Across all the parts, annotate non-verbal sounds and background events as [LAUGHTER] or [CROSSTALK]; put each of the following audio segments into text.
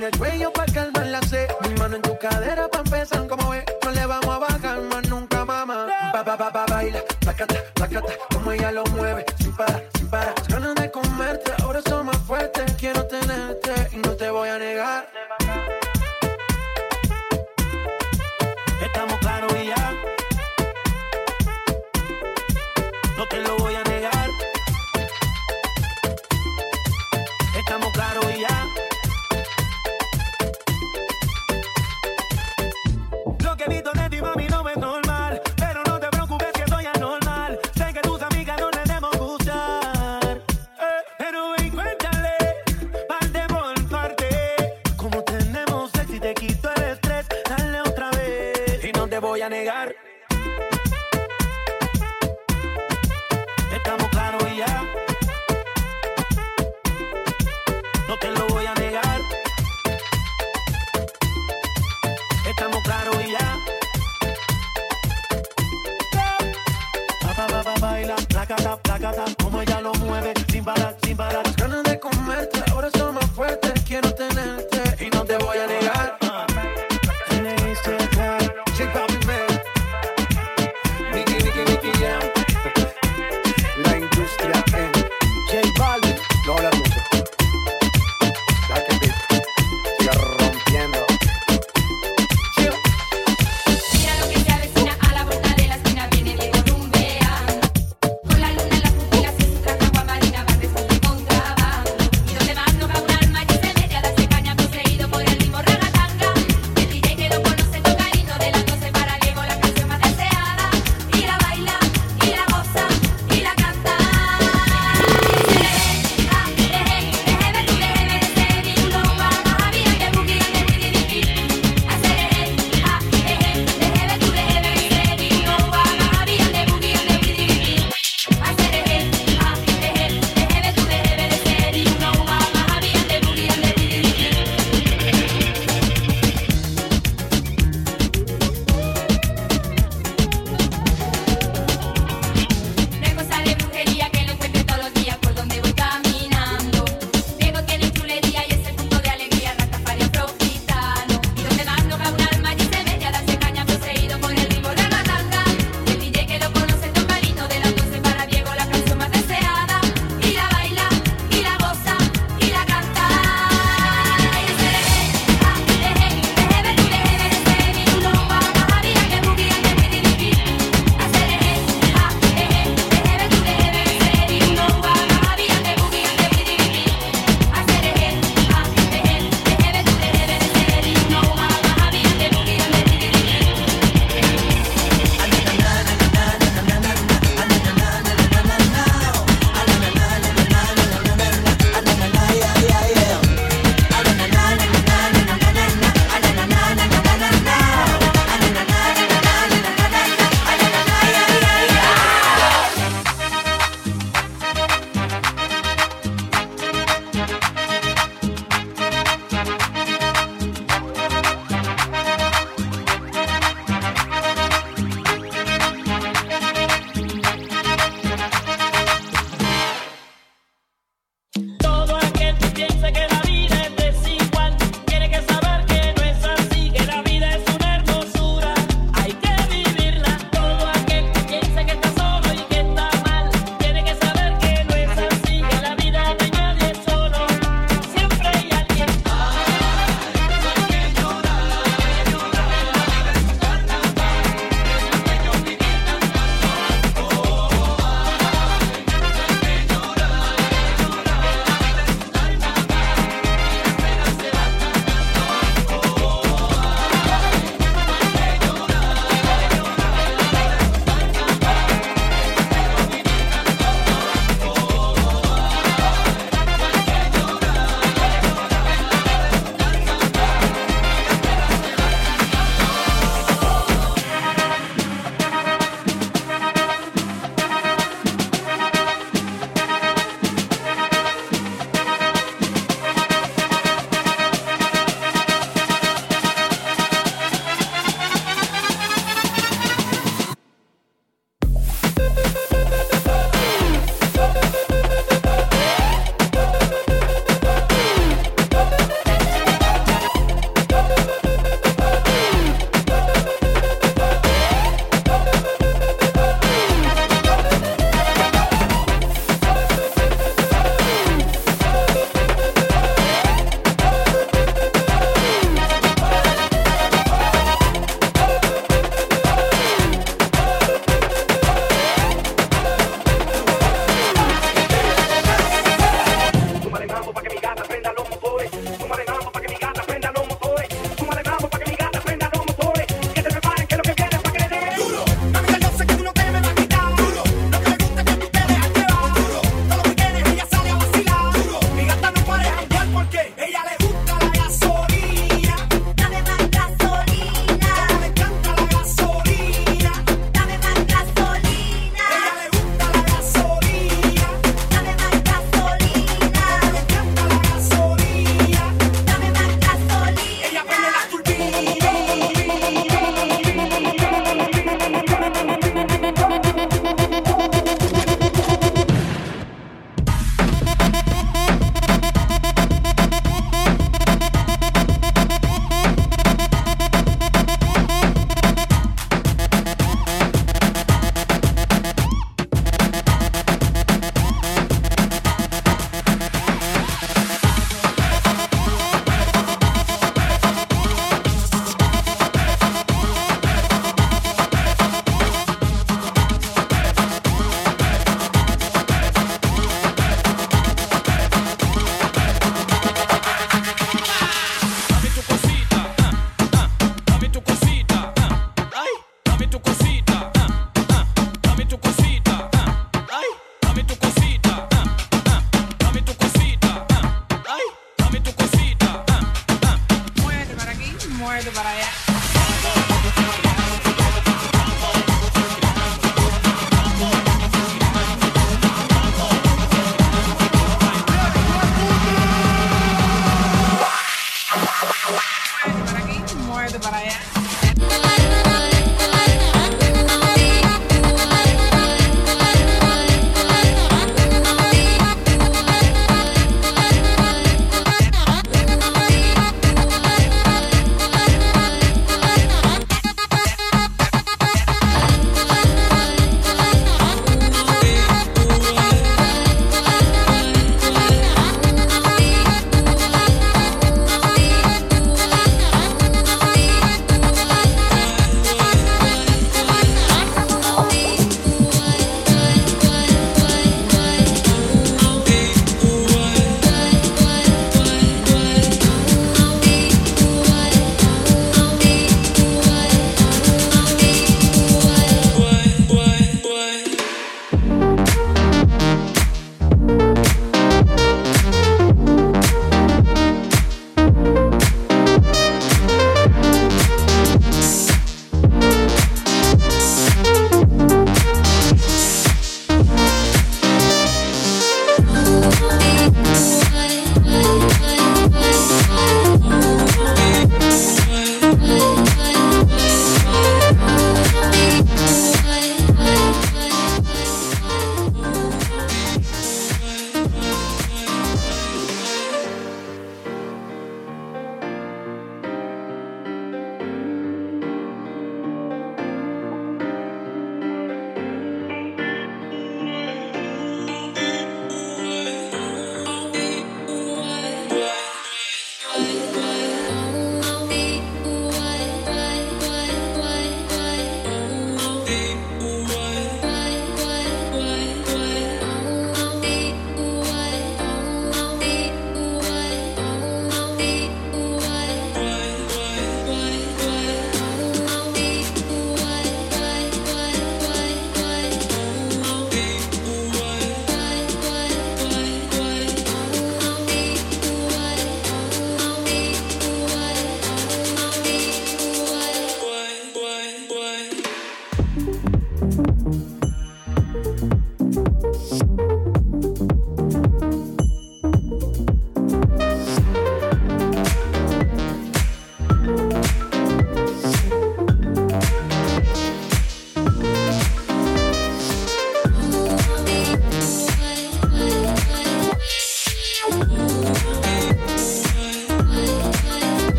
en el cuello pa' calmar la sed. Mi mano en tu cadera pa' empezar, como ves. No le vamos a bajar más nunca, mamá. Ba, ba, ba, ba, baila, placata, placata, como ella lo mueve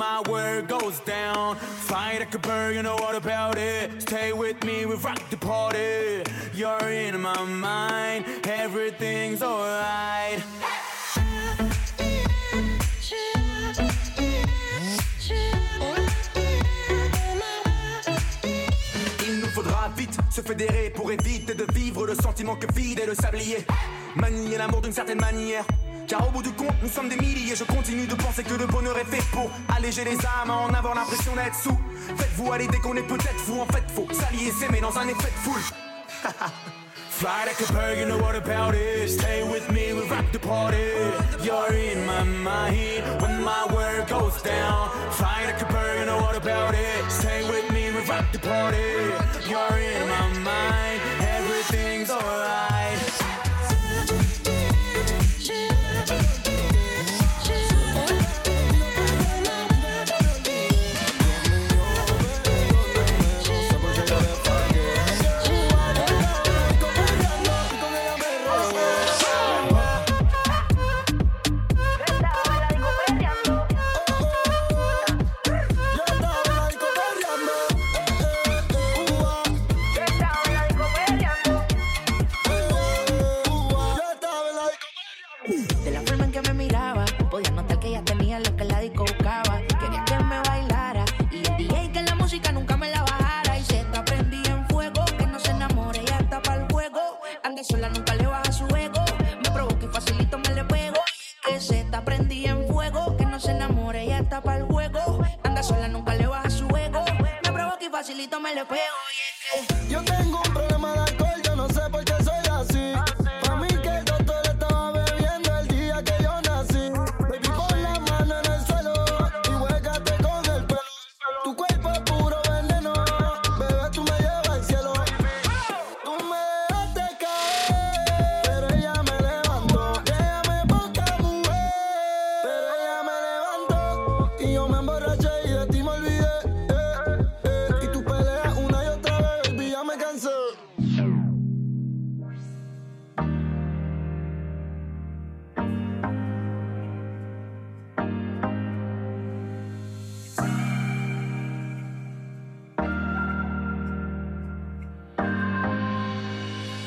my word goes down. Fly like a bird, you know what about it. Stay with me, we rock the party. You're in my mind, everything's alright. Vite se fédérer pour éviter de vivre le sentiment que vide est le sablier. Manier l'amour d'une certaine manière. Car au bout du compte, nous sommes des milliers. Je continue de penser que le bonheur est fait pour alléger les âmes, en avoir l'impression d'être sous. Faites-vous aller dès qu'on est peut-être fou. En fait, faut s'allier, s'aimer dans un effet de foule. [LAUGHS] Fly like a bird, you know what about it. Stay with me, we rock the party. You're in my mind when my word goes down. Fly like a bird, you know what about it. Stay with me, we rock the party. You're in my mind, everything's alright. nunca le baja su ego. Me provoca y facilito me le pego. Y es que yo tengo un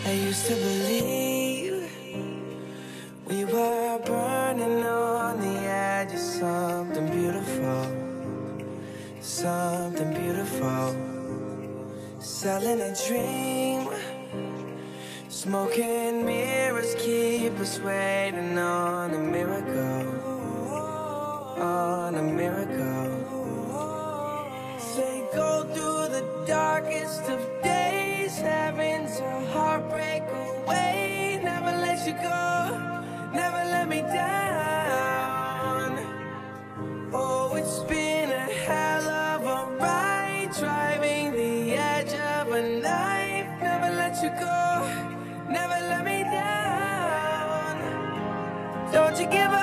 I used to believe we were burning on the edge of something beautiful, something beautiful. Selling a dream, smoking mirrors keep us waiting on a miracle, on a miracle. Say go through the darkest of days heaven's a heartbreak away. Never let you go, never let me down. Oh, it's been a hell of a ride, driving the edge of a knife. Never let you go, never let me down. Don't you give up.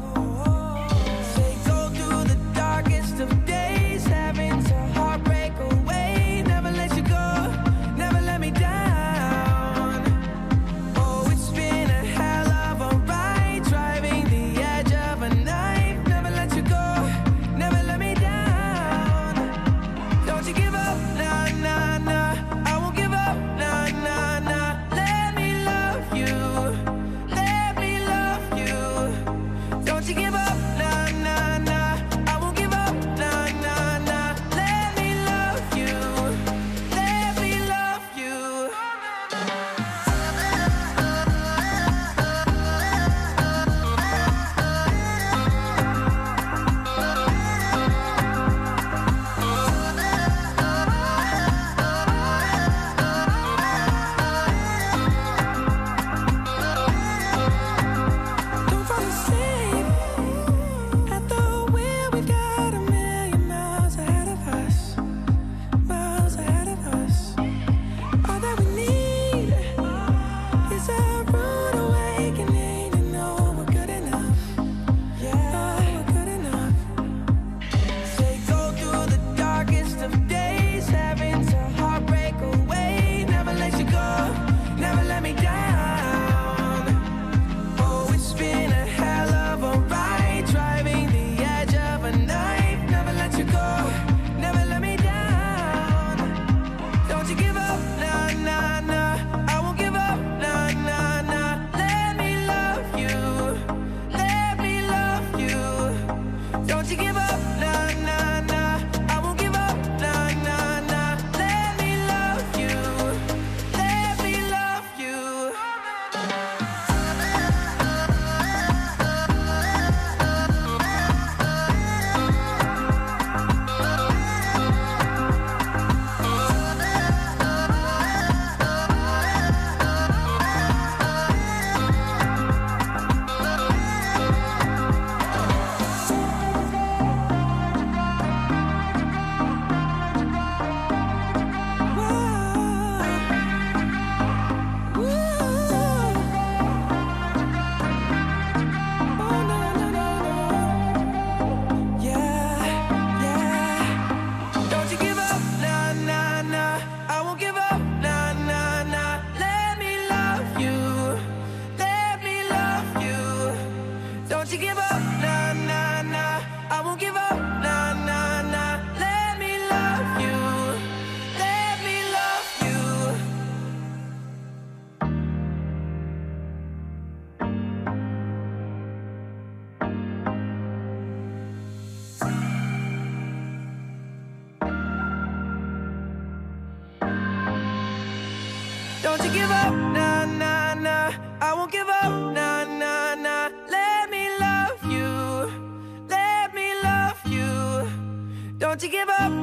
You. I won't give up,